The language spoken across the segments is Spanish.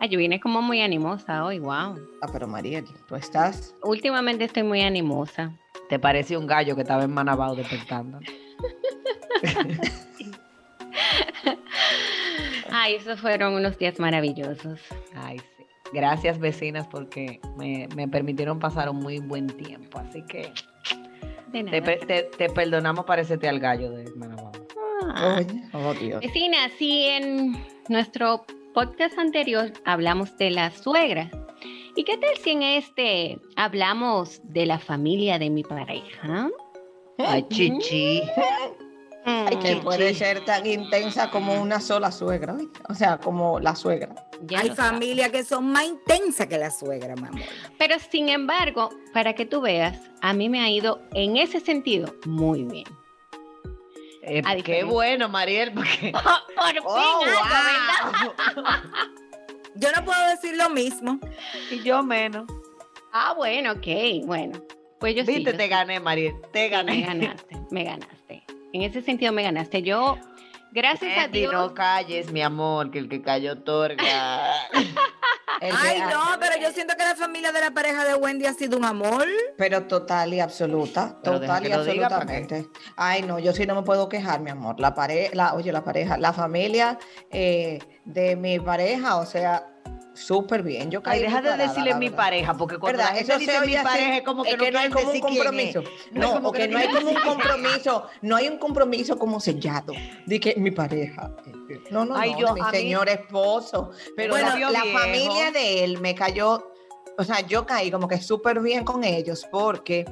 Ay, yo vine como muy animosa hoy, wow. Ah, pero Mariel, ¿tú estás? Últimamente estoy muy animosa. Te parece un gallo que estaba en Manabao despertando. Ay, esos fueron unos días maravillosos. Ay, sí. Gracias, vecinas, porque me, me permitieron pasar un muy buen tiempo. Así que De te, nada. pe- te- te perdonamos parecerte al gallo de Manabao. Ah. oh Dios. Vecina, sí, en nuestro podcast anterior hablamos de la suegra. ¿Y qué tal si en este hablamos de la familia de mi pareja? Ay, chichi. Ay, que puede ser tan intensa como una sola suegra, o sea, como la suegra. ya Hay familias que son más intensas que la suegra, mi amor. Pero sin embargo, para que tú veas, a mí me ha ido en ese sentido muy bien. Eh, A qué diferencia- bueno, Mariel, porque... Por fin Oh, algo, ¿verdad? Yo no puedo decir lo mismo. y yo menos. Ah, bueno, ok, bueno. Pues yo sí. Viste, yo te sí. gané, Mariel. Te Me gané. ganaste, me ganaste. En ese sentido me ganaste. Yo, gracias a Andy, Dios. no calles, mi amor, que el que cayó otorga. Ay, no, pero yo siento que la familia de la pareja de Wendy ha sido un amor. Pero total y absoluta, Pero total y que lo diga, ¿para absolutamente. Ay, no, yo sí no me puedo quejar, mi amor. La pareja, la, oye, la pareja, la familia eh, de mi pareja, o sea, súper bien. Yo Ay, caí deja de decirle mi pareja, porque cuando ¿Verdad? la gente Eso dice mi pareja es como que no, no hay como un compromiso. No, como porque que no hay como un compromiso, no hay un compromiso como sellado de que mi pareja. No, no, Ay, no, yo- mi mí- señor esposo. Pero Bueno, la, vio la viejo. familia de él me cayó, o sea, yo caí como que súper bien con ellos porque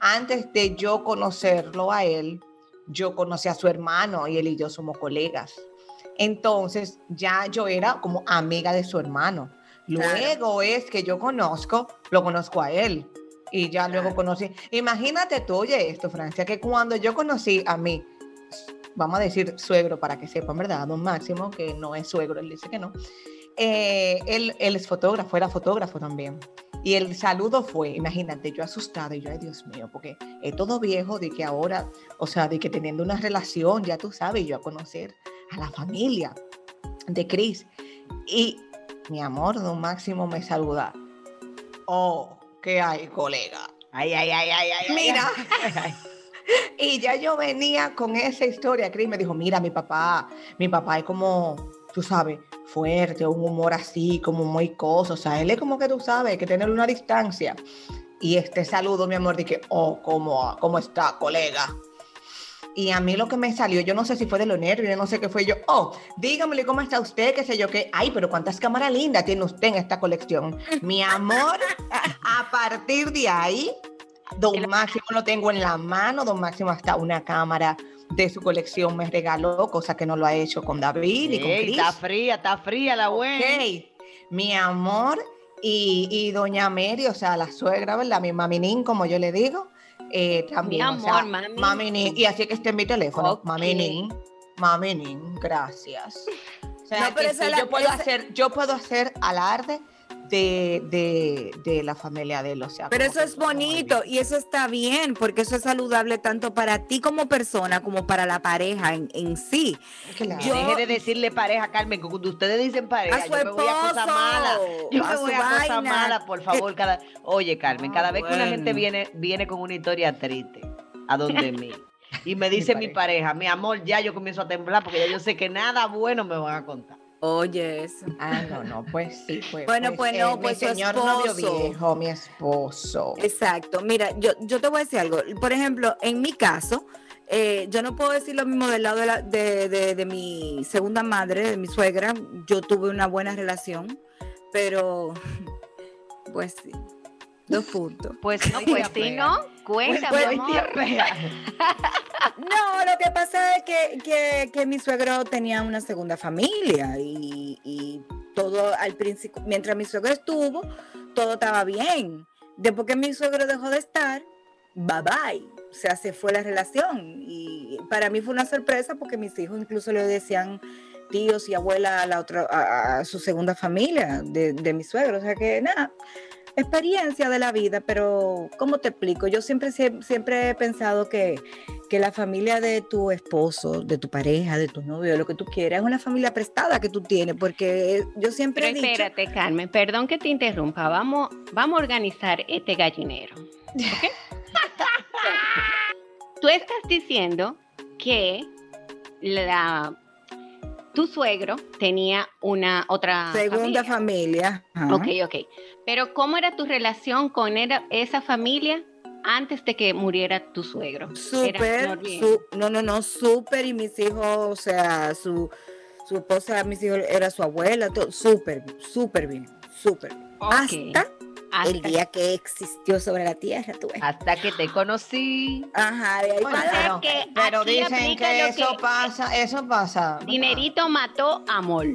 antes de yo conocerlo a él, yo conocí a su hermano y él y yo somos colegas. Entonces ya yo era como amiga de su hermano. Luego es que yo conozco, lo conozco a él. Y ya luego conocí. Imagínate tú, oye esto, Francia, que cuando yo conocí a mi, vamos a decir suegro para que sepan, ¿verdad? Don Máximo, que no es suegro, él dice que no. Eh, él, él es fotógrafo, era fotógrafo también. Y el saludo fue, imagínate, yo asustada y yo, ay Dios mío, porque es todo viejo de que ahora, o sea, de que teniendo una relación, ya tú sabes, yo a conocer a la familia de Chris. Y mi amor, don Máximo me saluda. Oh, ¿qué hay, colega? Ay, ay, ay, ay, ay. Mira. ay, ay. Y ya yo venía con esa historia. Chris me dijo, mira, mi papá, mi papá es como, tú sabes, fuerte, un humor así, como muy cosa. O sea, él es como que tú sabes, hay que tener una distancia. Y este saludo, mi amor, dije, oh, ¿cómo, cómo está, colega? Y a mí lo que me salió, yo no sé si fue de los nervios, yo no sé qué fue yo. Oh, dígamele cómo está usted, qué sé yo, qué. Ay, pero cuántas cámaras lindas tiene usted en esta colección. Mi amor, a partir de ahí, Don Máximo lo tengo en la mano. Don Máximo hasta una cámara de su colección me regaló, cosa que no lo ha hecho con David y con Chris. está fría, está fría la buena. Ok, mi amor y, y doña Mary, o sea, la suegra, ¿verdad? Mi maminín, como yo le digo, eh, también. Mi o sea, amor, mami. maminín. Y así que esté en mi teléfono, Ok. maminín, maminín, gracias. O sea, No, pero que sí, la- yo, puedo esa- hacer, yo puedo hacer alarde de, de, de la familia de él. O sea, Pero eso es bonito y eso está bien, porque eso es saludable tanto para ti como persona como para la pareja en, en sí. Claro. Yo- Deje de decirle pareja, Carmen, que cuando ustedes dicen pareja, A su yo me voy a cosa mala. Yo a me su voy a cosa mala, por favor. Cada... Oye, Carmen, Ah, cada vez que una gente viene, viene con una historia triste a donde mí y me dice mi pareja. mi amor, ya yo comienzo a temblar porque ya yo sé que nada bueno me van a contar. Oye, eso. Ah, no, no, pues sí. Pues, Bueno, pues no, mi pues su señor novio esposo. viejo, mi esposo. Exacto. Mira, yo, yo te voy a decir algo. Por ejemplo, en mi caso, eh, yo no puedo decir lo mismo del lado de, la- de, de- de mi segunda madre, de mi suegra. Yo tuve una buena relación, pero pues sí. Dos puntos. Pues no, Pues sí, ¿no? Cuéntame, Pues, amor. No, lo que pasa es que, que, que mi suegro tenía una segunda familia y, y todo al principio, mientras mi suegro estuvo, todo estaba bien. Después que mi suegro dejó de estar, bye bye. O sea, se fue la relación. Y para mí fue una sorpresa porque mis hijos incluso le decían tíos y abuela a la otra, a, a su segunda familia de, de mi suegro. O sea que nada, experiencia de la vida, pero ¿cómo te explico? Yo siempre, sie- siempre he pensado que, que la familia de tu esposo, de tu pareja, de tu novio, de lo que tú quieras, es una familia prestada que tú tienes, porque yo siempre Pero he dicho... espérate, Carmen, perdón que te interrumpa. Vamos, vamos a organizar este gallinero. ¿ok? Tú estás diciendo que la, tu suegro tenía una otra Segunda familia. Ok, ok. Pero ¿cómo era tu relación con era- esa familia antes de que muriera tu suegro? Súper, su- no, no, no, súper, y mis hijos, o sea, su, su esposa, mis hijos, era su abuela, todo, súper, súper bien, súper. Hasta el día que existió sobre la tierra, tú ves. Hasta que te conocí. Ajá, de ahí Bueno, para pero, que pero dicen que eso que- pasa, eso pasa. Dinerito mató amor.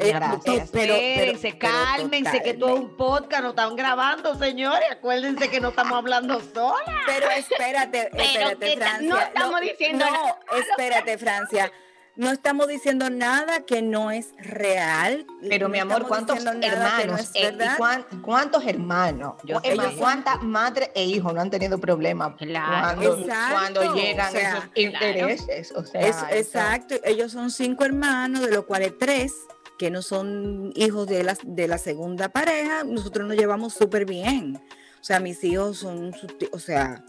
Eh, Gracias. pero- pero- Espérense, pero cálmense, que esto es un podcast, no están grabando, señores. Acuérdense que no estamos hablando sola. Pero espérate, Pero espérate, Francia. no estamos diciendo no, nada. espérate, Francia. No estamos diciendo nada que no es real. Pero no mi amor, ¿cuántos no hermanos? es eh, cuán- ¿Cuántos hermanos? Yo. ¿Cuántas madres e hijos no han tenido problemas Claro. cuando, Exacto, cuando llegan o sea, esos intereses? O sea, Es- eso- exacto, ellos son cinco hermanos, de los cuales tres que no son hijos de la, de la segunda pareja, nosotros nos llevamos súper bien. O sea, mis hijos son, o sea,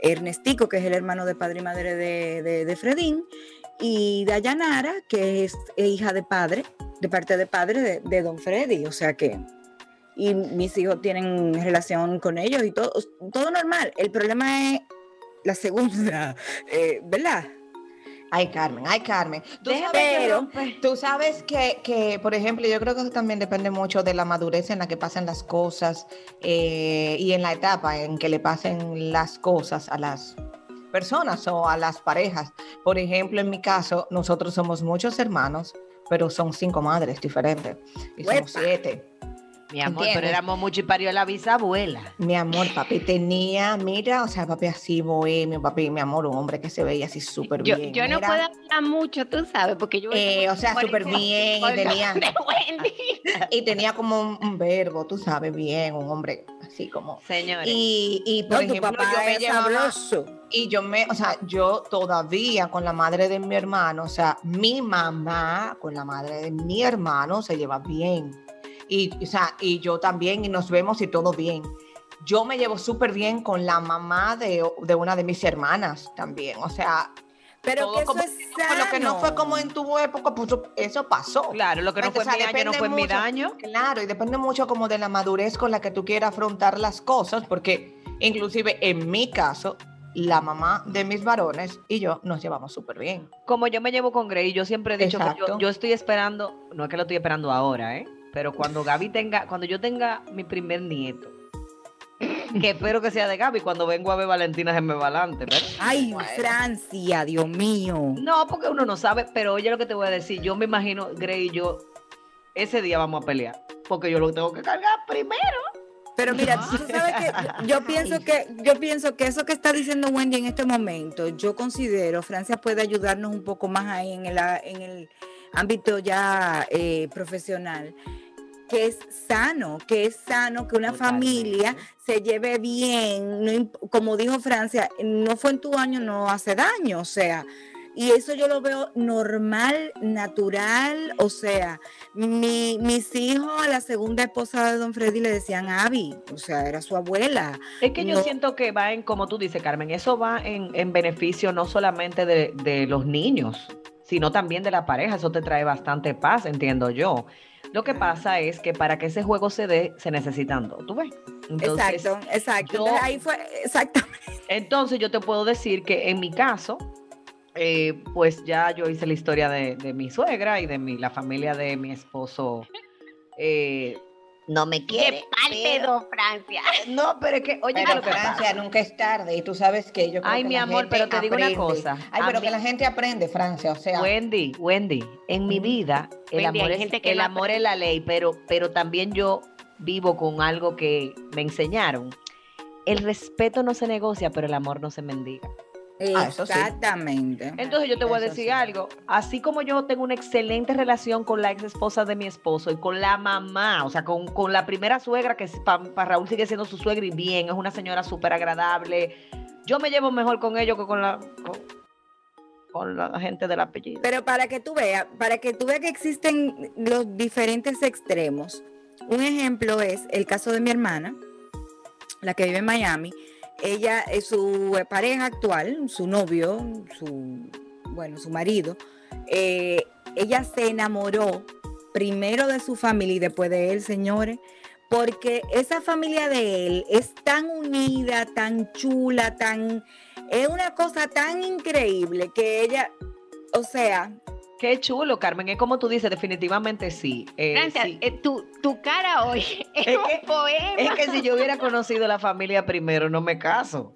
Ernestico, que es el hermano de padre y madre de, de, de Fredín, y Dayanara, que es hija de padre, de parte de padre de, de don Freddy, o sea que, y mis hijos tienen relación con ellos y todo, todo normal. El problema es la segunda, eh, ¿verdad? Ay, Carmen, ay, Carmen. Tú sabes, que, pero- tú sabes que, que, por ejemplo, yo creo que eso también depende mucho de la madurez en la que pasan las cosas eh, y en la etapa en que le pasen las cosas a las personas o a las parejas. Por ejemplo, en mi caso, nosotros somos muchos hermanos, pero son cinco madres diferentes y somos Uepa. siete. Mi amor, pero ¿Entiendes? éramos mucho y parió la bisabuela. Mi amor, papi tenía, mira, o sea, papi así bohemio, papi, mi amor, un hombre que se veía así súper bien. yo no puedo hablar mucho, tú sabes, porque yo... Eh, o sea, súper bien, y tenía- y tenía como un, un verbo, tú sabes, bien, un hombre así como. Señores. Y, y por No, tu ejemplo, papá yo me es llevaba, sabroso. Y yo me, o sea, yo todavía con la madre de mi hermano, o sea, mi mamá con la madre de mi hermano se lleva bien. Y, o sea, y yo también, y nos vemos y todo bien. Yo me llevo súper bien con la mamá de, de una de mis hermanas también. O sea, Pero que eso como- es lo que no fue sano. como en tu época, pues eso pasó. Claro, lo que no O fue sea, mi año no fue mi mucho. daño. Claro, y depende mucho como de la madurez con la que tú quieras afrontar las cosas, porque inclusive en mi caso, la mamá de mis varones y yo nos llevamos súper bien. Como yo me llevo con Grey, yo siempre he dicho que yo, yo estoy esperando, no es que lo estoy esperando ahora, ¿eh? Pero cuando Gaby tenga, cuando yo tenga mi primer nieto, que espero que sea de Gaby, cuando vengo a ver Valentina se me va adelante, ¿verdad? Ay, Bueno. Francia, Dios mío. No, porque uno no sabe, pero oye lo que te voy a decir, yo me imagino, Grey y yo, ese día vamos a pelear, porque yo lo tengo que cargar primero. Pero mira, tú sabes que yo pienso que yo pienso que eso que está diciendo Wendy en este momento, yo considero Francia puede ayudarnos un poco más ahí en el, en el ámbito ya eh, profesional. que es sano, que es sano que una familia se lleve bien, no como dijo Francia, no fue en tu año, no hace daño, o sea, y eso yo lo veo normal, natural, o sea, mi, mis hijos a la segunda esposa de Don Freddy le decían Abby, o sea, era su abuela. Es que yo siento que va en, como tú dices, Carmen, eso va en, en beneficio no solamente de, de los niños, sino también de la pareja. Eso te trae bastante paz, entiendo yo. Lo que pasa es que para que ese juego se dé, se necesitan dos, ¿tú ves? Entonces, exacto, exacto. yo- Entonces, ahí fue, exacto. Entonces yo te puedo decir que en mi caso, eh, pues ya yo hice la historia de, de mi suegra y de mi, la familia de mi esposo. eh, no me quiere. De parte pero- de Francia. No, pero es que, oye, ¿qué Pero que pasa? Francia, nunca es tarde. Y tú sabes que yo creo Ay, que mi la amor, gente pero te digo una cosa, Ay, pero mí- que la gente aprende, Francia. O sea, Wendy, Wendy, en mi vida el Wendy, amor, es, gente que el no amor es la ley, pero, pero también yo vivo con algo que me enseñaron. El respeto no se negocia, pero el amor no se mendiga. Ah, sí. Exactamente. Entonces yo te voy a decir sí. algo. Así como yo tengo una excelente relación con la ex esposa de mi esposo y con la mamá, o sea, con, con la primera suegra, que para Raúl sigue siendo su suegra y bien, es una señora súper agradable. Yo me llevo mejor con ellos que con la, con, con la gente del apellido. Pero para que tú veas, para que tú veas que existen los diferentes extremos, un ejemplo es el caso de mi hermana, la que vive en Miami. Ella es su pareja actual, su novio, su bueno, su marido. eh, ella se enamoró primero de su familia y después de él, señores, porque esa familia de él es tan unida, tan chula, tan es una cosa tan increíble que ella, o sea, Qué chulo, Carmen. Es como tú dices, definitivamente sí. Eh, Francia, sí. eh, tu, tu cara hoy es, Es un que- poema. Es que si yo hubiera conocido la familia primero, no me caso.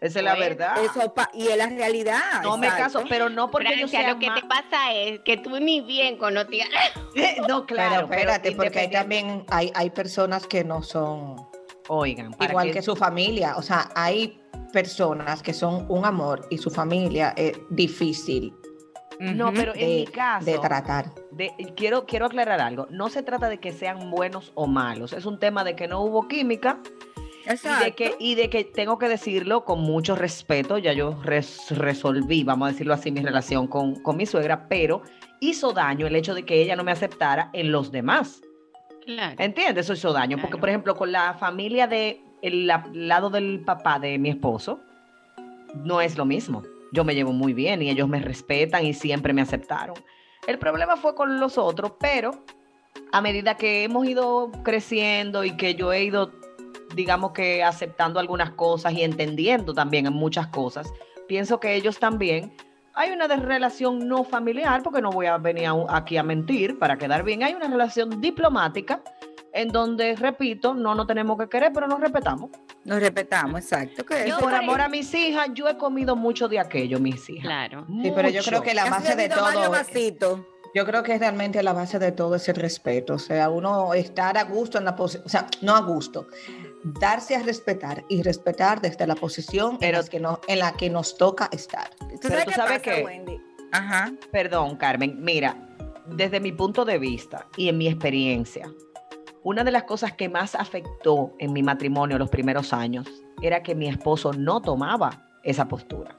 Esa es la verdad. eso pa- y es la realidad. no me caso, pero no porque yo Francia, sea lo que te pasa es que tú ni bien conocías. No, claro, pero espérate, porque hay también hay, hay personas que no son Oigan, para igual que- que su familia. O sea, hay personas que son un amor y su familia es difícil No, pero en de, mi caso, de tratar. de- quiero, quiero aclarar algo. No se trata de que sean buenos o malos. Es un tema de que no hubo química y de, Exacto. que, y de que tengo que decirlo con mucho respeto. Ya yo res- resolví, vamos a decirlo así, mi relación con, con mi suegra, pero hizo daño el hecho de que ella no me aceptara en los demás. Claro. ¿Entiendes? Eso hizo daño. Porque, por ejemplo, con la familia de el la- lado del papá de mi esposo, no es lo mismo. Yo me llevo muy bien y ellos me respetan y siempre me aceptaron. El problema fue con los otros, pero a medida que hemos ido creciendo y que yo he ido, digamos que aceptando algunas cosas y entendiendo también en muchas cosas, pienso que ellos también hay una relación no familiar, porque no voy a venir aquí a mentir para quedar bien. Hay una relación diplomática en donde, repito, no nos tenemos que querer, pero nos respetamos. Nos respetamos, exacto. Que Yo Por amor a mis hijas, yo he comido mucho de aquello, mis hijas. Claro. Sí, pero yo creo que la base de todo, yo creo que realmente la base de todo es el respeto. O sea, uno estar a gusto en la posición, o sea, no a gusto, darse a respetar y respetar desde la posición Pero- en, las que no- en la que nos toca estar. ¿Tú Pero sabes tú qué sabes Wendy? Ajá. Perdón, Carmen. Mira, desde mi punto de vista y en mi experiencia, una de las cosas que más afectó en mi matrimonio los primeros años era que mi esposo no tomaba esa postura.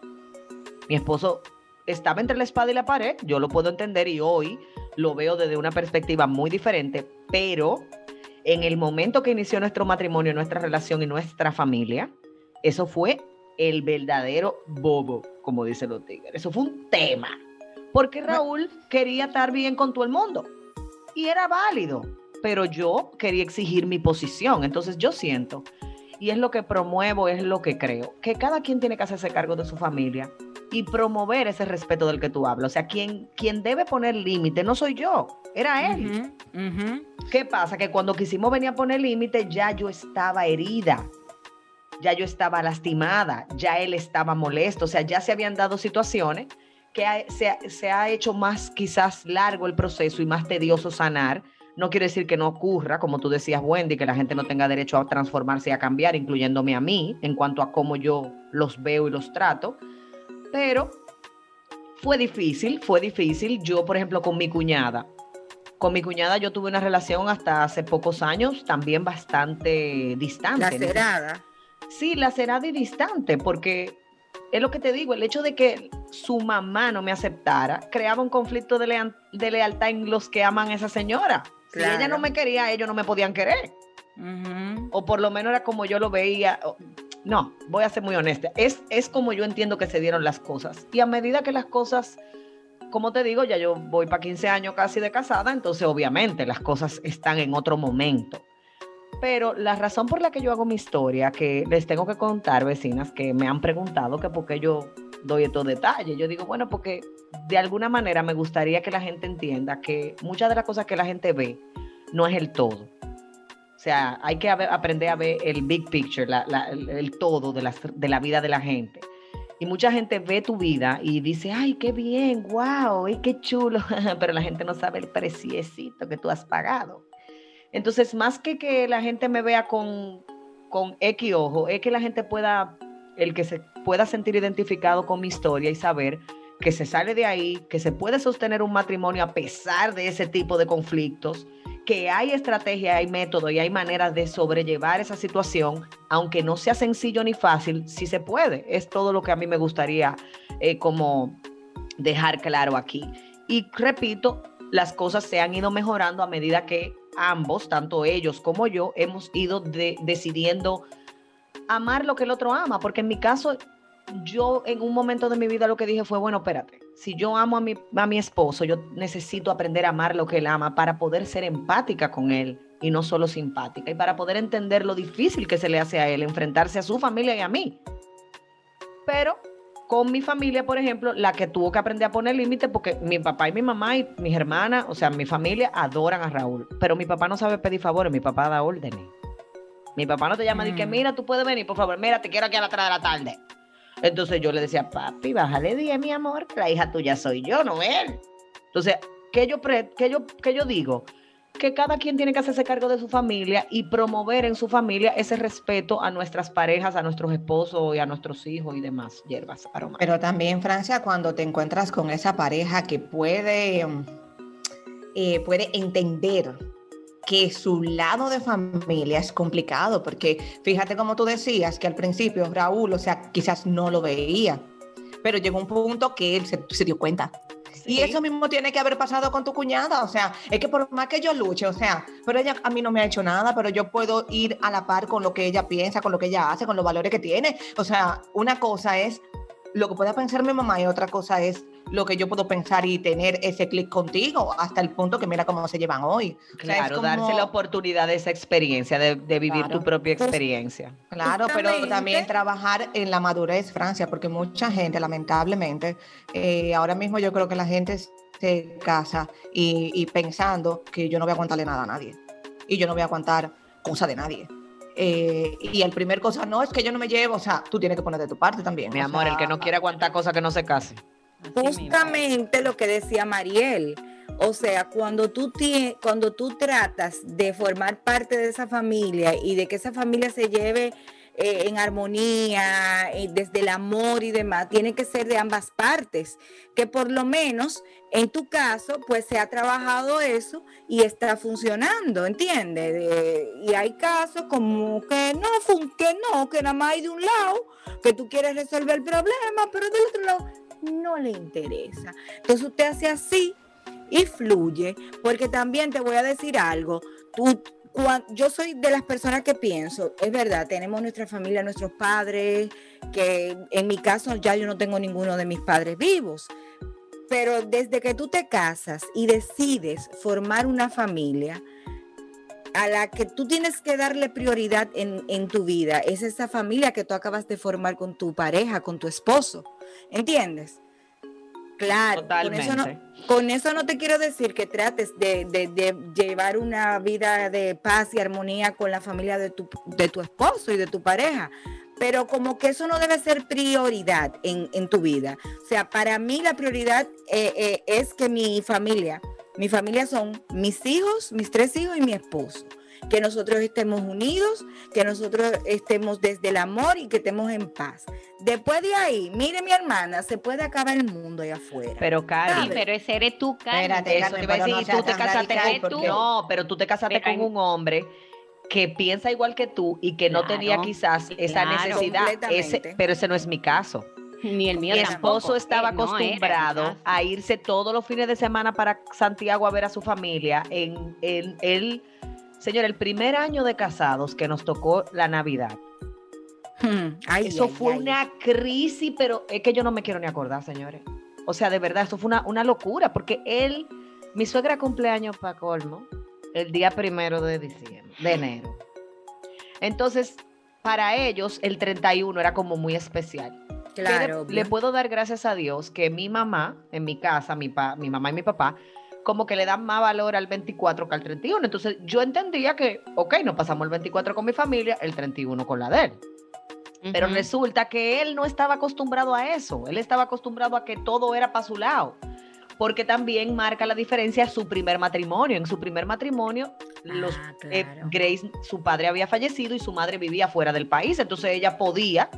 Mi esposo estaba entre la espada y la pared, yo lo puedo entender y hoy lo veo desde una perspectiva muy diferente, pero en el momento que inició nuestro matrimonio, nuestra relación y nuestra familia, eso fue el verdadero bobo, como dicen los tigres. Eso fue un tema. Porque Raúl quería estar bien con todo el mundo. Y era válido. Pero yo quería exigir mi posición. Entonces yo siento, y es lo que promuevo, es lo que creo, que cada quien tiene que hacerse cargo de su familia y promover ese respeto del que tú hablas. O sea, quien, quien debe poner límite no soy yo, era él. Ujú. ¿Qué pasa? Que cuando quisimos venir a poner límite, ya yo estaba herida, ya yo estaba lastimada, ya él estaba molesto, o sea, ya se habían dado situaciones que ha- se, se ha hecho más quizás largo el proceso y más tedioso sanar. No quiere decir que no ocurra, como tú decías, Wendy, que la gente no tenga derecho a transformarse y a cambiar, incluyéndome a mí, en cuanto a cómo yo los veo y los trato. Pero fue difícil, fue difícil. Yo, por ejemplo, con mi cuñada, Con mi cuñada yo tuve una relación hasta hace pocos años, también bastante distante. Lacerada. Sí, lacerada y distante, porque es lo que te digo, el hecho de que su mamá no me aceptara creaba un conflicto de, de lealtad en los que aman a esa señora. Si ella no me quería, ellos no me podían querer. O por lo menos era como yo lo veía. No, voy a ser muy honesta. Es, es como yo entiendo que se dieron las cosas. Y a medida que las cosas, como te digo, ya yo voy para 15 años casi de casada, entonces obviamente las cosas están en otro momento. Pero la razón por la que yo hago mi historia, que les tengo que contar, vecinas, que me han preguntado que por qué yo doy estos detalles. Yo digo, bueno, porque de alguna manera me gustaría que la gente entienda que muchas de las cosas que la gente ve no es el todo. O sea, hay que aprender a ver el big picture, el, todo de, la vida de la gente. Y mucha gente ve tu vida y dice, ay, qué bien, wow, ay, qué chulo, pero la gente no sabe el preciecito que tú has pagado. Entonces, más que que la gente me vea con, con X ojo, es que la gente pueda, el que se pueda sentir identificado con mi historia y saber que se sale de ahí, que se puede sostener un matrimonio a pesar de ese tipo de conflictos, que hay estrategia, hay método y hay maneras de sobrellevar esa situación, aunque no sea sencillo ni fácil, sí se puede. Es todo lo que a mí me gustaría eh, como dejar claro aquí. Y repito, las cosas se han ido mejorando a medida que ambos, tanto ellos como yo, hemos ido de- decidiendo amar lo que el otro ama, porque en mi caso, yo en un momento de mi vida lo que dije fue, bueno, espérate, si yo amo a mi, a mi esposo, yo necesito aprender a amar lo que él ama para poder ser empática con él y no solo simpática, y para poder entender lo difícil que se le hace a él enfrentarse a su familia y a mí. Pero con mi familia, por ejemplo, la que tuvo que aprender a poner límites, porque mi papá y mi mamá y mis hermanas, o sea, mi familia adoran a Raúl, pero mi papá no sabe pedir favores, mi papá da órdenes. Mi papá no te llama y que Mm. mira, tú puedes venir, por favor, mira, te quiero aquí a las 3 de la tarde. Entonces yo le decía, papi, bájale 10, mi amor, que la hija tuya soy yo, no él. Entonces, ¿qué yo, pre- qué yo, qué yo digo? Que cada quien tiene que hacerse cargo de su familia y promover en su familia ese respeto a nuestras parejas, a nuestros esposos y a nuestros hijos y demás hierbas aromáticas. Pero también, Francia, cuando te encuentras con esa pareja que puede, eh, puede entender que su lado de familia es complicado, porque fíjate como tú decías, que al principio Raúl, o sea, quizás no lo veía, pero llegó un punto que él se dio cuenta. Y eso mismo tiene que haber pasado con tu cuñada, o sea, es que por más que yo luche, o sea, pero ella a mí no me ha hecho nada, pero yo puedo ir a la par con lo que ella piensa, con lo que ella hace, con los valores que tiene. O sea, una cosa es lo que pueda pensar mi mamá y otra cosa es lo que yo puedo pensar y tener ese clic contigo hasta el punto que mira cómo se llevan hoy. O sea, es Claro, darse la oportunidad de esa experiencia, de, de vivir Claro. tu propia Pues, experiencia. Claro, pero también trabajar en la madurez, Francia, porque mucha gente, lamentablemente, eh, ahora mismo yo creo que la gente se casa y, y pensando que yo no voy a aguantarle nada a nadie y yo no voy a aguantar cosa de nadie. Eh, y el primer cosa, no, es que yo no me llevo, o sea, tú tienes que poner de tu parte también. Mi amor, el que no quiere aguantar cosas que no se case. Justamente lo que decía Mariel. O sea, cuando tú, cuando tú tratas de formar parte de esa familia y de que esa familia se lleve eh, en armonía, eh, desde el amor y demás, tiene que ser de ambas partes. Que por lo menos en tu caso, pues se ha trabajado eso y está funcionando, ¿entiendes? De- y hay casos como que no, que no, que nada más hay de un lado, que tú quieres resolver el problema, pero del otro lado no le interesa. Entonces usted hace así y fluye, porque también te voy a decir algo, tú, cuan- yo soy de las personas que pienso, es verdad, tenemos nuestra familia, nuestros padres, que en mi caso ya yo no tengo ninguno de mis padres vivos, pero desde que tú te casas y decides formar una familia, a la que tú tienes que darle prioridad en, en tu vida, es esa familia que tú acabas de formar con tu pareja, con tu esposo. ¿Entiendes? Claro, con eso, no, Totalmente. con eso no te quiero decir que trates de, de- de llevar una vida de paz y armonía con la familia de tu, de tu esposo y de tu pareja, pero como que eso no debe ser prioridad en, en tu vida. O sea, para mí la prioridad eh, eh, es que mi familia, mi familia son mis hijos, mis tres hijos y mi esposo. Que nosotros estemos unidos, que nosotros estemos desde el amor y que estemos en paz. Después de ahí, mire mi hermana, se puede acabar el mundo allá afuera. Pero Cari, Sí, pero ese eres tú, Carmen. Espérate, eso Carmen, te decir, no tú te casaste radical, con porque- No, pero tú te casaste Pero con un hombre que piensa igual que tú y que no tenía quizás esa claro. necesidad. Ese, pero ese no es mi caso. Ni el mío Mi tampoco. esposo estaba no era mi acostumbrado a irse todos los fines de semana para Santiago a ver a su familia. En, en el, señor, el primer año de casados que nos tocó la Navidad. Hmm, ay, Eso ay, fue ay. una crisis, pero es que yo no me quiero ni acordar, señores. O sea, de verdad, esto fue una, una locura, porque él, mi suegra cumpleaños para colmo, el día primero de diciembre, de enero. Entonces, para ellos, el 31 era como muy especial. Le- Claro. le, obvio. puedo dar gracias a Dios que mi mamá, en mi casa, mi, pa- mi mamá y mi papá, como que le dan más valor al 24 que al 31. Entonces, yo entendía que, ok, nos pasamos el 24 con mi familia, el 31 con la de él. Pero resulta que él no estaba acostumbrado a eso. Él estaba acostumbrado a que todo era para su lado. Porque también marca la diferencia su primer matrimonio. En su primer matrimonio, los, Ah, eh. Grace, su padre había fallecido y su madre vivía fuera del país. Entonces ella podía,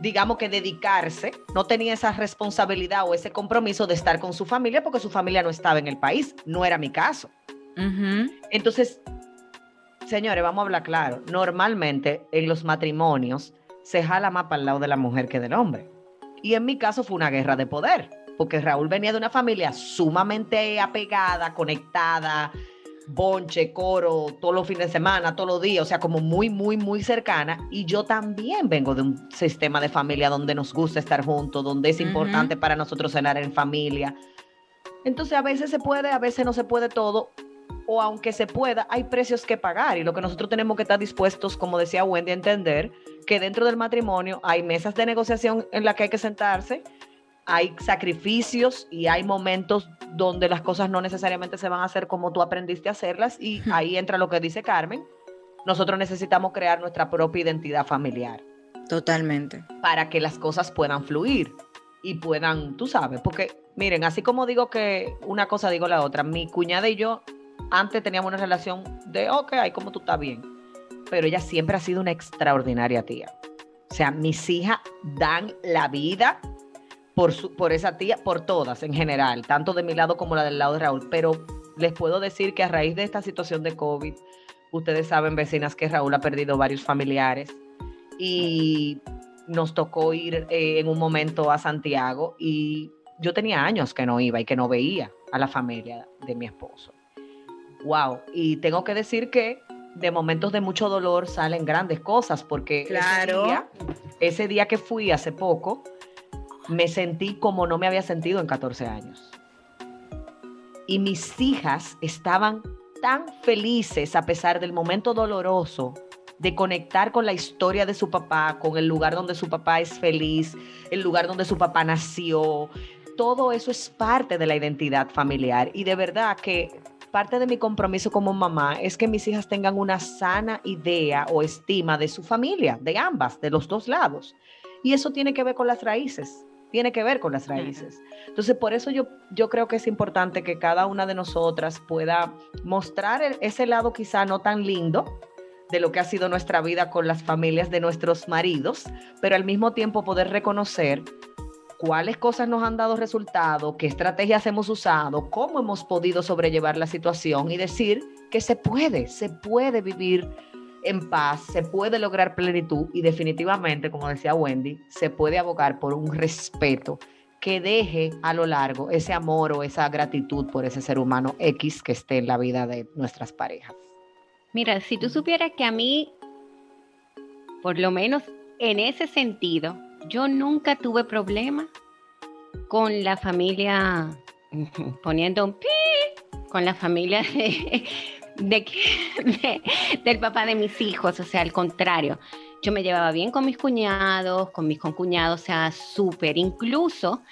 digamos que dedicarse, no tenía esa responsabilidad o ese compromiso de estar con su familia porque su familia no estaba en el país. No era mi caso. Entonces, señores, vamos a hablar claro. Normalmente en los matrimonios se jala más para el lado de la mujer que del hombre. Y en mi caso fue una guerra de poder, porque Raúl venía de una familia sumamente apegada, conectada, bonche, coro, todos los fines de semana, todos los días, o sea, como muy, muy, muy cercana. Y yo también vengo de un sistema de familia donde nos gusta estar juntos, donde es importante para nosotros cenar en familia. Entonces, a veces se puede, a veces no se puede todo, o aunque se pueda, hay precios que pagar y lo que nosotros tenemos que estar dispuestos, como decía Wendy, a entender que dentro del matrimonio hay mesas de negociación en las que hay que sentarse, hay sacrificios y hay momentos donde las cosas no necesariamente se van a hacer como tú aprendiste a hacerlas y ahí entra lo que dice Carmen. Nosotros necesitamos crear nuestra propia identidad familiar Totalmente. para que las cosas puedan fluir y puedan, tú sabes, porque miren, así como digo que una cosa digo la otra, mi cuñada y yo antes teníamos una relación de, ok, ahí como tú estás bien, pero ella siempre ha sido una extraordinaria tía. O sea, mis hijas dan la vida por, su- por esa tía, por todas en general, tanto de mi lado como la del lado de Raúl, pero les puedo decir que a raíz de esta situación de COVID, ustedes saben, vecinas, que Raúl ha perdido varios familiares y nos tocó ir eh, en un momento a Santiago y yo tenía años que no iba y que no veía a la familia de mi esposo. Wow, y tengo que decir que de momentos de mucho dolor salen grandes cosas porque Claro. ese, día, ese día que fui hace poco me sentí como no me había sentido en 14 años. Y mis hijas estaban tan felices a pesar del momento doloroso de conectar con la historia de su papá, con el lugar donde su papá es feliz, el lugar donde su papá nació. Todo eso es parte de la identidad familiar y de verdad que parte de mi compromiso como mamá es que mis hijas tengan una sana idea o estima de su familia, de ambas, de los dos lados. Y eso tiene que ver con las raíces, tiene que ver con las raíces. Entonces, por eso yo, yo creo que es importante que cada una de nosotras pueda mostrar el- ese lado quizá no tan lindo de lo que ha sido nuestra vida con las familias de nuestros maridos, pero al mismo tiempo poder reconocer cuáles cosas nos han dado resultado, qué estrategias hemos usado, cómo hemos podido sobrellevar la situación y decir que se puede, se puede vivir en paz, se puede lograr plenitud y definitivamente, como decía Wendy, se puede abogar por un respeto que deje a lo largo ese amor o esa gratitud por ese ser humano X que esté en la vida de nuestras parejas. Mira, si tú supieras que a mí, por lo menos en ese sentido, yo nunca tuve problema con la familia, poniendo un pi, con la familia de, de que- de- del papá de mis hijos, o sea, al contrario. Yo me llevaba bien con mis cuñados, con mis concuñados, o sea, súper. Incluso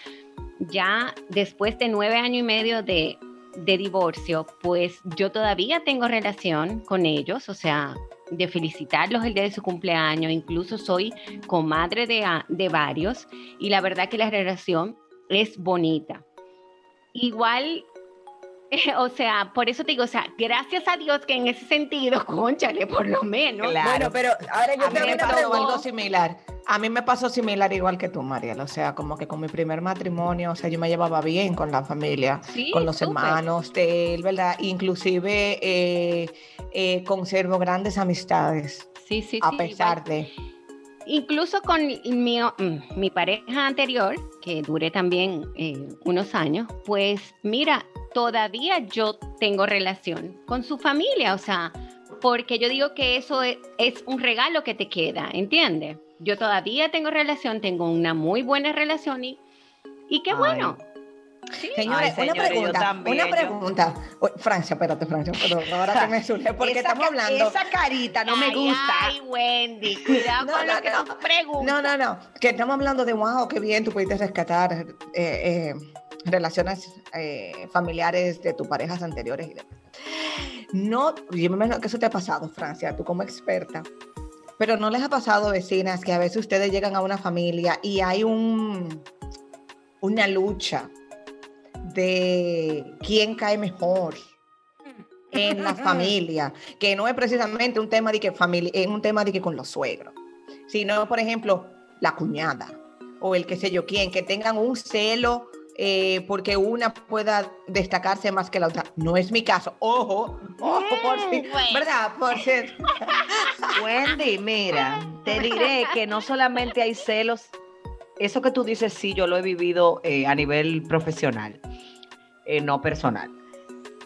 ya después de nueve años y medio de, de divorcio, pues yo todavía tengo relación con ellos, o sea, de felicitarlos el día de su cumpleaños, incluso soy comadre de, a- de varios y la verdad que la relación es bonita. Igual o sea, por eso te digo, o sea, gracias a Dios que en ese sentido, conchale, por lo menos. Claro. Bueno, pero ahora yo A mí me pasó algo similar. A mí me pasó similar igual que tú, Mariel. O sea, como que con mi primer matrimonio, o sea, yo me llevaba bien con la familia, Sí, con los hermanos de él, ¿verdad? Inclusive eh, eh, conservo grandes amistades, Sí, sí, a sí, pesar igual. de... Incluso con mi, mm, mi pareja anterior, que duré también eh, unos años, pues mira, todavía yo tengo relación con su familia, o sea, porque yo digo que eso es, es un regalo que te queda, ¿entiendes? Yo todavía tengo relación, tengo una muy buena relación y, y qué Ay. bueno. Señores, Ay, una señores, yo pregunta, también, una pregunta. Francia, espérate, Francia, pero ahora que me surge, porque Esa estamos hablando... Esa carita no me gusta. Ay, Wendy, cuidado No, con no, lo que no. tú preguntas. No, no, no, que estamos hablando de, wow, qué bien, tú pudiste rescatar eh, eh, relaciones eh, familiares de tus parejas anteriores. y demás. No, yo me imagino que eso te ha pasado, Francia, tú como experta, pero ¿no les ha pasado, vecinas, que a veces ustedes llegan a una familia y hay un, una lucha de quién cae mejor? en la familia, que no es precisamente un tema de que familia, es un tema de que con los suegros, sino, por ejemplo, la cuñada o el que sé yo quién, que tengan un celo eh, porque una pueda destacarse más que la otra. No es mi caso. Ojo, ojo, por si, Mm, bueno. ¿verdad? Por si, Wendy, mira, te diré que no solamente hay celos, eso que tú dices, sí, yo lo he vivido eh, a nivel profesional, eh, no personal.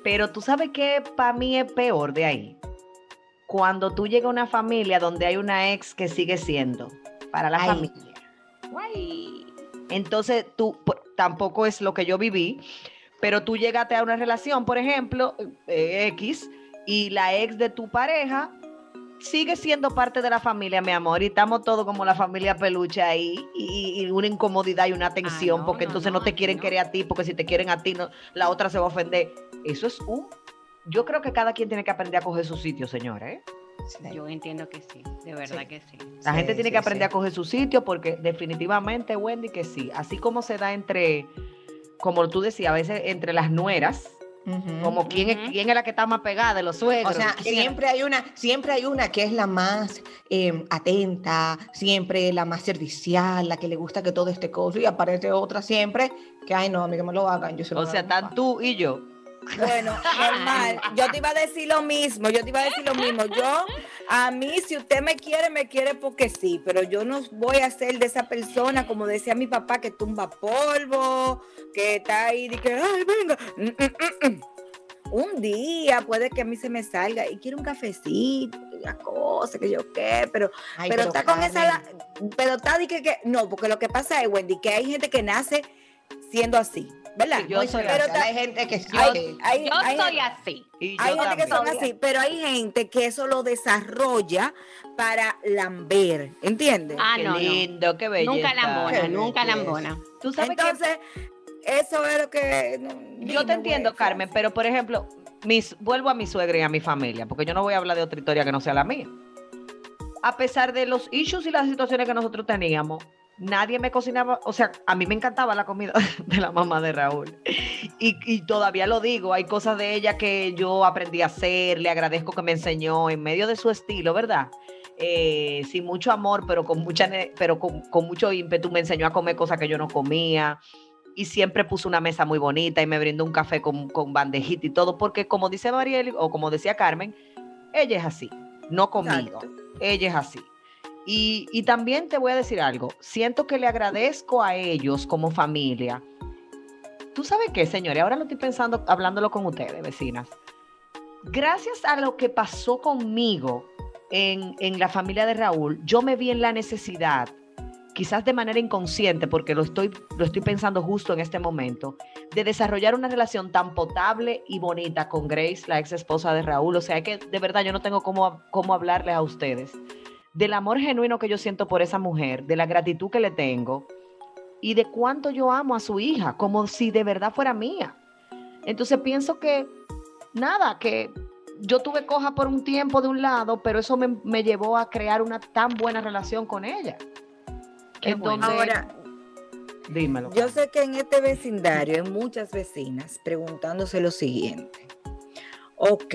Pero tú sabes que para mí es peor de ahí. Cuando tú llegas a una familia donde hay una ex que sigue siendo para la Ay. familia. Entonces tú por- tampoco es lo que yo viví, pero tú llegaste a una relación, por ejemplo, eh, X, y la ex de tu pareja sigue siendo parte de la familia, mi amor, y estamos todos como la familia peluche ahí, y, y una incomodidad y una tensión, no, porque no, entonces no, no, te quieren querer a ti, porque si te quieren a ti, la otra se va a ofender. Eso es un... Yo creo que cada quien tiene que aprender a coger su sitio, señores. ¿eh? Yo entiendo que sí, de verdad Sí. que sí. La Sí, gente tiene sí, que aprender sí. a coger su sitio porque definitivamente, Wendy, que sí. Así como se da entre, como tú decías, a veces entre las nueras, como quién, es, quién es la que está más pegada de los suegros. O sea, siempre hay una, siempre hay una que es la más eh, atenta, siempre la más servicial, la que le gusta que todo esté cosa, y aparece otra siempre que, ay, no, a mí que me lo hagan. Yo se lo O sea, están papá". tú y yo. Bueno, normal. Yo te iba a decir lo mismo, yo te iba a decir lo mismo. Yo, a mí, si usted me quiere, me quiere porque sí, pero yo no voy a ser de esa persona, como decía mi papá, que tumba polvo, que está ahí y que, ay, venga. Mm, mm, mm. Un día puede que a mí se me salga y quiero un cafecito, una cosa, que yo qué, pero Ay, pero, está con esa, pero está de que, que- no, porque lo que pasa es, Wendy, que hay gente que nace siendo así, ¿verdad? Sí, yo muy soy pero ta- hay gente que sí. hay, hay- Yo hay- soy así. Y hay yo gente que son así, pero hay gente que eso lo desarrolla para lamber, ¿entiendes? Ah, Qué no, no. lindo, qué belleza. Nunca lambona, Qué nunca lambona. Tú sabes que Entonces, eso es lo que... yo te entiendo, güey, Carmen, pero por ejemplo, mis, vuelvo a mi suegra y a mi familia, porque yo no voy a hablar de otra historia que no sea la mía. A pesar de los issues y las situaciones que nosotros teníamos, nadie me cocinaba, o sea, a mí me encantaba la comida de la mamá de Raúl. Y, y todavía lo digo, hay cosas de ella que yo aprendí a hacer, le agradezco que me enseñó en medio de su estilo, ¿verdad? Eh, sin mucho amor, pero con mucha, pero con, con mucho ímpetu, me enseñó a comer cosas que yo no comía y siempre puso una mesa muy bonita y me brindó un café con, con bandejita y todo, porque como dice Mariel o como decía Carmen, ella es así, no conmigo, Exacto. ella es así. Y, y también te voy a decir algo, siento que le agradezco a ellos como familia. ¿Tú sabes qué, señores? Ahora lo estoy pensando, hablándolo con ustedes, vecinas. Gracias a lo que pasó conmigo en, en la familia de Raúl, yo me vi en la necesidad quizás de manera inconsciente, porque lo estoy, lo estoy pensando justo en este momento, de desarrollar una relación tan potable y bonita con Grace, la ex esposa de Raúl. O sea, que de verdad yo no tengo cómo, cómo hablarles a ustedes del amor genuino que yo siento por esa mujer, de la gratitud que le tengo y de cuánto yo amo a su hija, como si de verdad fuera mía. Entonces pienso que, nada, que yo tuve coja por un tiempo de un lado, pero eso me, me llevó a crear una tan buena relación con ella. Qué bueno. Entonces, Ahora, Dímelo. Yo sé que en este vecindario hay muchas vecinas preguntándose lo siguiente. Ok,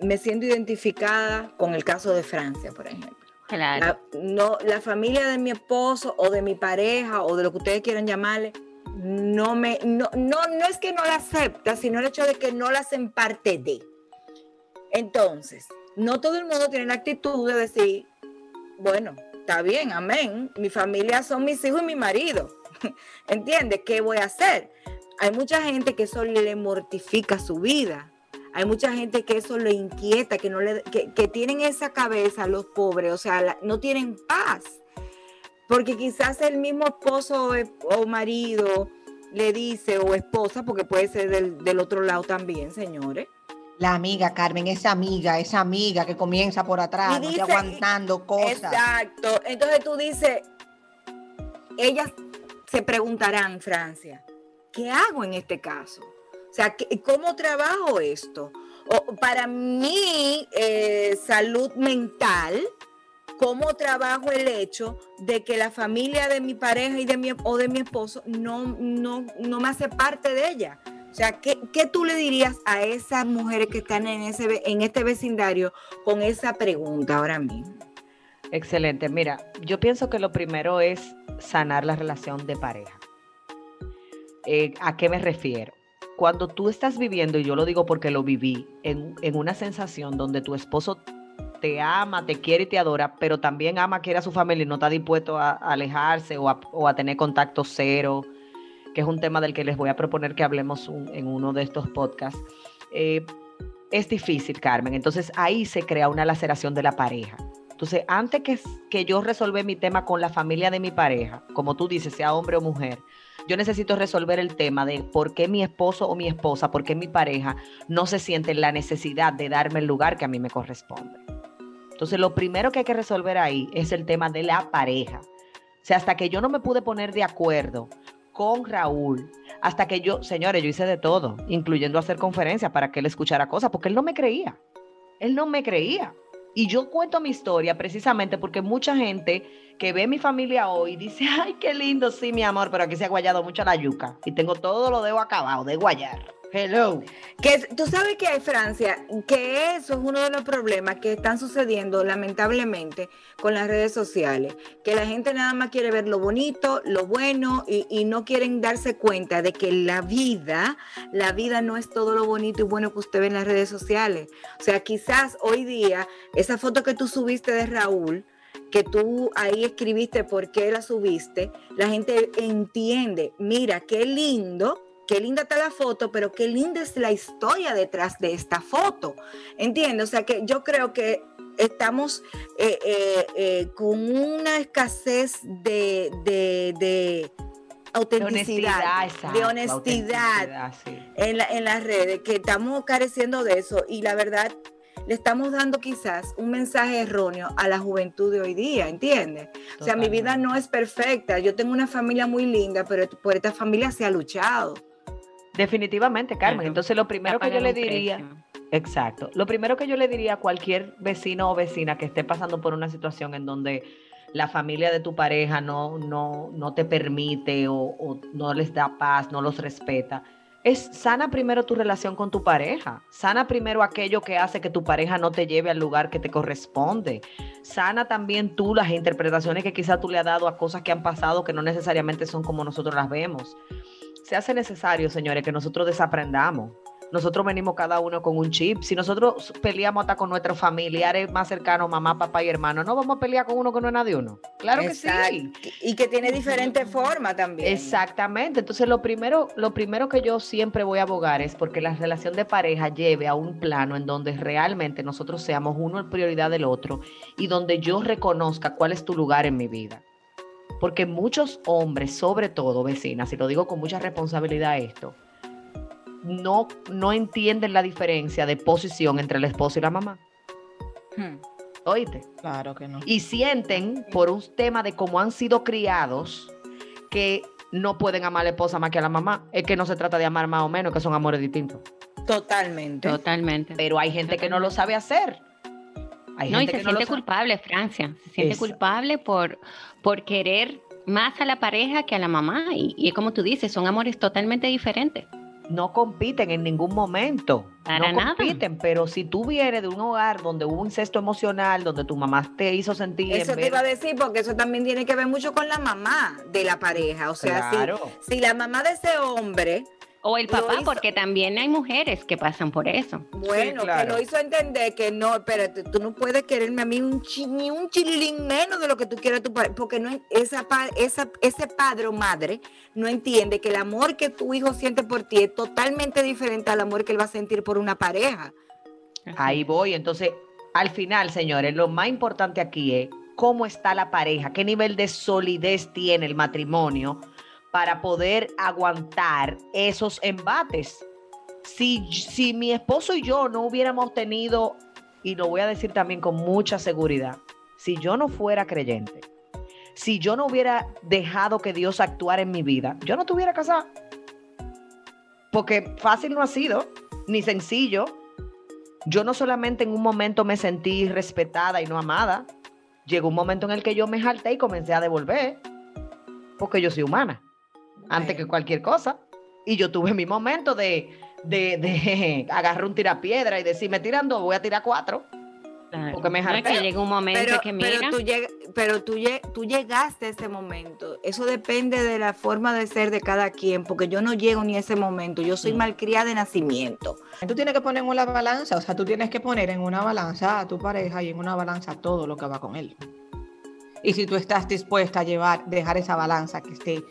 me siento identificada con el caso de Francia, por ejemplo. Claro. La, no, la familia de mi esposo o de mi pareja o de lo que ustedes quieran llamarle, no me, no, no, no es que no la acepta, sino el hecho de que no la hacen parte de. Entonces, no todo el mundo tiene la actitud de decir, bueno, está bien, amén, mi familia son mis hijos y mi marido. ¿Entiendes? ¿Qué voy a hacer? Hay mucha gente que eso le mortifica su vida. Hay mucha gente que eso le inquieta, que no le, que, que tienen esa cabeza los pobres, o sea, la- no tienen paz. Porque quizás el mismo esposo o, o marido le dice, o esposa, porque puede ser del, del otro lado también, señores. La amiga, Carmen, esa amiga, esa amiga que comienza por atrás, no dice- aguantando cosas. Exacto. Entonces tú dices, ellas se preguntarán, Francia, ¿qué hago en este caso? O sea, ¿qué- ¿cómo trabajo esto? O, para mi eh, salud mental, ¿cómo trabajo el hecho de que la familia de mi pareja y de mi, o de mi esposo no, no, no me hace parte de ella? O sea, ¿qué, qué tú le dirías a esas mujeres que están en, ese, en este vecindario con esa pregunta ahora mismo? Excelente. Mira, yo pienso que lo primero es sanar la relación de pareja. Eh, ¿A qué me refiero? Cuando tú estás viviendo, y yo lo digo porque lo viví, en, en una sensación donde tu esposo te ama, te quiere y te adora, pero también ama, quiere a su familia y no está dispuesto a, alejarse o a, tener contacto cero, que es un tema del que les voy a proponer que hablemos en uno de estos podcasts. Eh, es difícil, Carmen. Entonces ahí se crea una laceración de la pareja. Entonces, antes que, que yo resolver mi tema con la familia de mi pareja, como tú dices, sea hombre o mujer, yo necesito resolver el tema de por qué mi esposo o mi esposa, por qué mi pareja no se siente en la necesidad de darme el lugar que a mí me corresponde. Entonces, lo primero que hay que resolver ahí es el tema de la pareja. O sea, hasta que yo no me pude poner de acuerdo con Raúl, hasta que yo, señores, yo hice de todo, incluyendo hacer conferencias para que él escuchara cosas, porque él no me creía. Él no me creía. Y yo cuento mi historia precisamente porque mucha gente que ve mi familia hoy dice, ay, qué lindo, sí, mi amor, pero aquí se ha guayado mucho la yuca y tengo todo lo dedo acabado de guayar. Hello. Que tú sabes que Francia, que eso es uno de los problemas que están sucediendo lamentablemente con las redes sociales, que la gente nada más quiere ver lo bonito, lo bueno y, y no quieren darse cuenta de que la vida, la vida no es todo lo bonito y bueno que usted ve en las redes sociales. O sea, quizás hoy día esa foto que tú subiste de Raúl, que tú ahí escribiste por qué la subiste, la gente entiende, mira, qué lindo qué linda está la foto, pero qué linda es la historia detrás de esta foto. ¿Entiendes? O sea que yo creo que estamos eh, eh, eh, con una escasez de, de, de autenticidad, de honestidad sí. en, la- en las redes, que estamos careciendo de eso y la verdad le estamos dando quizás un mensaje erróneo a la juventud de hoy día, ¿entiendes? O sea, mi vida no es perfecta, yo tengo una familia muy linda, pero por esta familia se ha luchado. Definitivamente, Carmen. Entonces, lo primero que yo le diría, precio. exacto, lo primero que yo le diría a cualquier vecino o vecina que esté pasando por una situación en donde la familia de tu pareja no, no, no te permite o, o no les da paz, no los respeta, es sana primero tu relación con tu pareja. Sana primero aquello que hace que tu pareja no te lleve al lugar que te corresponde. Sana también tú las interpretaciones que quizás tú le has dado a cosas que han pasado que no necesariamente son como nosotros las vemos se hace necesario, señores, que nosotros desaprendamos. Nosotros venimos cada uno con un chip. Si nosotros peleamos hasta con nuestros familiares más cercanos, mamá, papá y hermano, no vamos a pelear con uno que no es nadie uno. Claro que sí. Y que tiene diferentes formas también. Exactamente. Entonces, lo primero, lo primero que yo siempre voy a abogar es porque la relación de pareja lleve a un plano en donde realmente nosotros seamos uno en prioridad del otro y donde yo reconozca cuál es tu lugar en mi vida. Porque muchos hombres, sobre todo vecinas, y lo digo con mucha responsabilidad esto, no, no entienden la diferencia de posición entre el esposo y la mamá. Hmm. Oíste. Claro que no. Y sienten por un tema de cómo han sido criados que no pueden amar a la esposa más que a la mamá. Es que no se trata de amar más o menos, que son amores distintos. Totalmente. Totalmente. Pero hay gente que no lo sabe hacer. Hay No, y se que no lo siente sabe. culpable, Francia. Se siente culpable por, por querer más a la pareja que a la mamá. Y, y como tú dices, son amores totalmente diferentes. No compiten en ningún momento. Para no nada. compiten, pero si tú vienes de un hogar donde hubo un incesto emocional, donde tu mamá te hizo sentir. en Eso te iba a decir, porque eso también tiene que ver mucho con la mamá de la pareja. O sea, si, la mamá de ese hombre, O el papá, hizo- porque también hay mujeres que pasan por eso. bueno, claro. que lo hizo entender que no, espérate, tú no puedes quererme a mí un chi- ni un chilín menos de lo que tú quieras a tu padre, porque no, esa, esa, ese padre o madre no entiende que el amor que tu hijo siente por ti es totalmente diferente al amor que él va a sentir por una pareja. Ahí voy. Entonces, al final, señores, lo más importante aquí es cómo está la pareja, qué nivel de solidez tiene el matrimonio para poder aguantar esos embates. Si, si mi esposo y yo no hubiéramos tenido, y lo voy a decir también con mucha seguridad, si yo no fuera creyente, si yo no hubiera dejado que Dios actuara en mi vida, yo no estuviera casada. Porque fácil no ha sido, ni sencillo. Yo no solamente en un momento me sentí respetada y no amada, llegó un momento en el que yo me jalté y comencé a devolver, porque yo soy humana, antes que cualquier cosa. Y yo tuve mi momento de, de, de agarrar un tirapiedra y decir, me tirando, voy a tirar cuatro. Claro. Porque me No, es que llega un momento Pero, que pero, mira, tú, lleg- pero tú, lle- tú llegaste a ese momento. Eso depende de la forma de ser de cada quien, porque yo no llego ni a ese momento. Yo soy Mm. malcriada de nacimiento. Tú tienes que poner en una balanza, o sea, tú tienes que poner en una balanza a tu pareja y en una balanza todo lo que va con él. Y si tú estás dispuesta a llevar, dejar esa balanza que esté,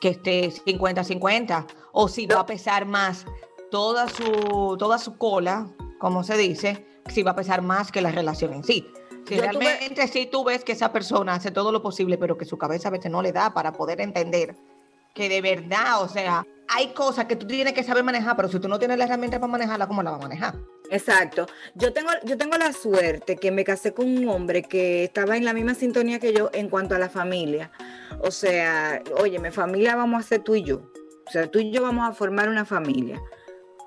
que esté 50-50, o si va a pesar más toda su, toda su cola, como se dice, si va a pesar más que la relación en sí. Si Yo tuve- realmente si tú ves que esa persona hace todo lo posible, pero que su cabeza a veces no le da para poder entender que de verdad, o sea, hay cosas que tú tienes que saber manejar, pero si tú no tienes la herramienta para manejarla, ¿cómo la vas a manejar? Exacto. Yo tengo, yo tengo la suerte que me casé con un hombre que estaba en la misma sintonía que yo en cuanto a la familia. O sea, oye, mi familia vamos a ser tú y yo. O sea, tú y yo vamos a formar una familia.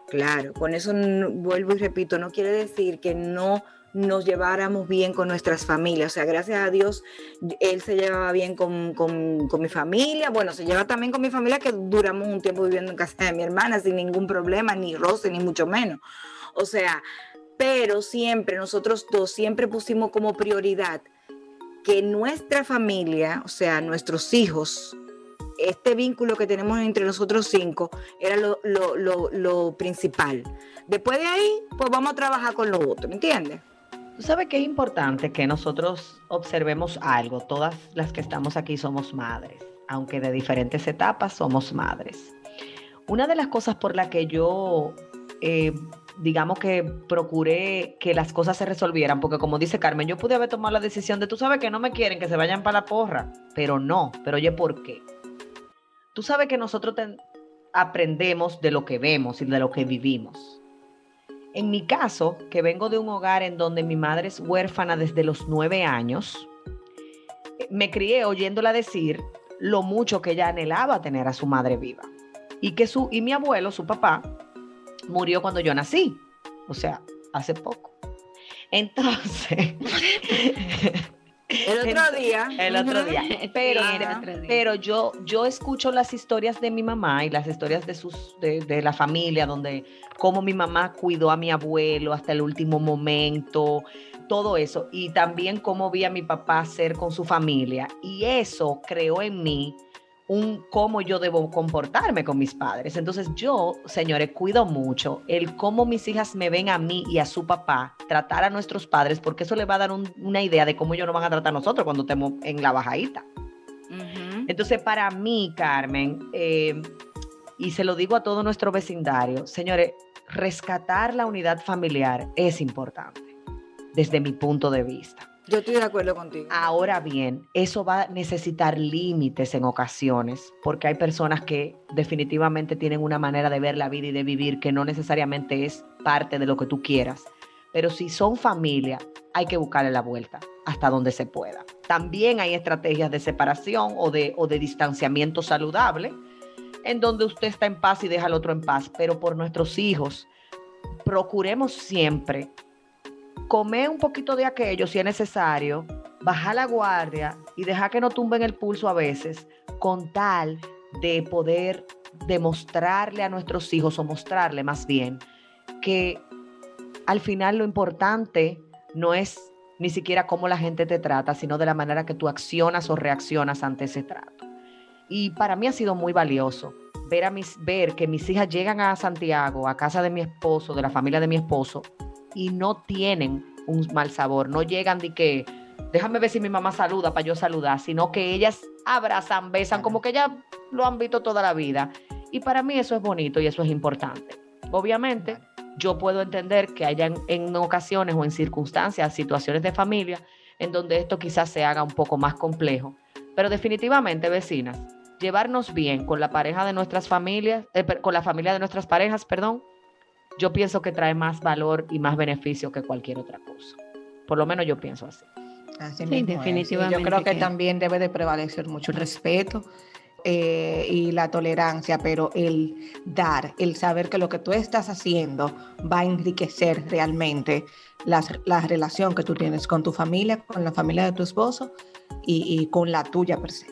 Claro, con eso no- vuelvo y repito, no quiere decir que no nos lleváramos bien con nuestras familias. O sea, gracias a Dios, él se llevaba bien con, con- con mi familia. Bueno, se lleva también con mi familia, que duramos un tiempo viviendo en casa de mi hermana sin ningún problema, ni roce, ni mucho menos. O sea, pero siempre, nosotros dos siempre pusimos como prioridad que nuestra familia, o sea, nuestros hijos, este vínculo que tenemos entre nosotros cinco, era lo, lo- lo- lo principal. Después de ahí, pues vamos a trabajar con lo otro, ¿entiendes? Tú sabes que es importante que nosotros observemos algo. Todas las que estamos aquí somos madres, aunque de diferentes etapas somos madres. Una de las cosas por la que yo, eh, digamos que procuré que las cosas se resolvieran, porque como dice Carmen, yo pude haber tomado la decisión de, tú sabes que no me quieren, que se vayan para la porra, pero no, pero oye, ¿por qué? Tú sabes que nosotros aprendemos de lo que vemos y de lo que vivimos. En mi caso, que vengo de un hogar en donde mi madre es huérfana desde los nueve años, me crié oyéndola decir lo mucho que ella anhelaba tener a su madre viva. Y que su, y mi abuelo, su papá, murió cuando yo nací. O sea, hace poco. Entonces, El otro día. el otro día. Pero, yo, yo escucho las historias de mi mamá y las historias de sus, de, de la familia, donde cómo mi mamá cuidó a mi abuelo hasta el último momento, todo eso. Y también cómo vi a mi papá ser con su familia. Y eso creó en mí un cómo yo debo comportarme con mis padres. Entonces yo, señores, cuido mucho el cómo mis hijas me ven a mí y a su papá tratar a nuestros padres, porque eso les va a dar un- una idea de cómo ellos nos van a tratar a nosotros cuando estemos en la bajadita. Entonces, para mí, Carmen, eh, y se lo digo a todo nuestro vecindario, señores, rescatar la unidad familiar es importante, desde mi punto de vista. Yo estoy de acuerdo contigo. Ahora bien, eso va a necesitar límites en ocasiones, porque hay personas que definitivamente tienen una manera de ver la vida y de vivir que no necesariamente es parte de lo que tú quieras. Pero si son familia, hay que buscarle la vuelta hasta donde se pueda. También hay estrategias de separación o de, o de distanciamiento saludable, en donde usted está en paz y deja al otro en paz, pero por nuestros hijos, procuremos siempre comer un poquito de aquello si es necesario, bajar la guardia y dejar que no tumben el pulso a veces con tal de poder demostrarle a nuestros hijos o mostrarle más bien que al final lo importante no es ni siquiera cómo la gente te trata, sino de la manera que tú accionas o reaccionas ante ese trato. Y para mí ha sido muy valioso ver, a mis, ver que mis hijas llegan a Santiago, a casa de mi esposo, de la familia de mi esposo, y no tienen un mal sabor, no llegan de que, déjame ver si mi mamá saluda para yo saludar, sino que ellas abrazan, besan, como que ya lo han visto toda la vida. Y para mí eso es bonito y eso es importante. Obviamente, yo puedo entender que hayan en ocasiones o en circunstancias, situaciones de familia, en donde esto quizás se haga un poco más complejo. Pero definitivamente, vecinas, llevarnos bien con la pareja de nuestras familias, eh, con la familia de nuestras parejas, perdón, yo pienso que trae más valor y más beneficio que cualquier otra cosa. Por lo menos yo pienso así. Así sí, definitivamente. Yo creo que, también debe de prevalecer mucho el respeto eh, y la tolerancia, pero el dar, el saber que lo que tú estás haciendo va a enriquecer realmente la, la relación que tú tienes con tu familia, con la familia de tu esposo y, y con la tuya per se.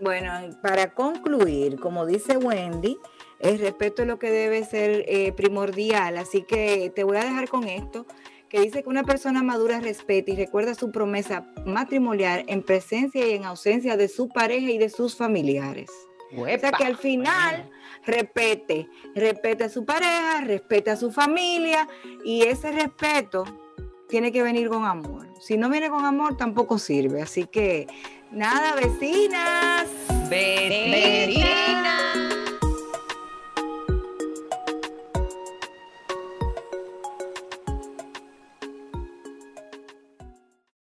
Bueno, para concluir, como dice Wendy, el respeto es lo que debe ser eh, primordial, así que te voy a dejar con esto que dice que una persona madura respeta y recuerda su promesa matrimonial en presencia y en ausencia de su pareja y de sus familiares. o sea que al final respete, respete a su pareja, respete a su familia y ese respeto tiene que venir con amor. Si no viene con amor tampoco sirve. Así que nada, vecinas. Vecinas.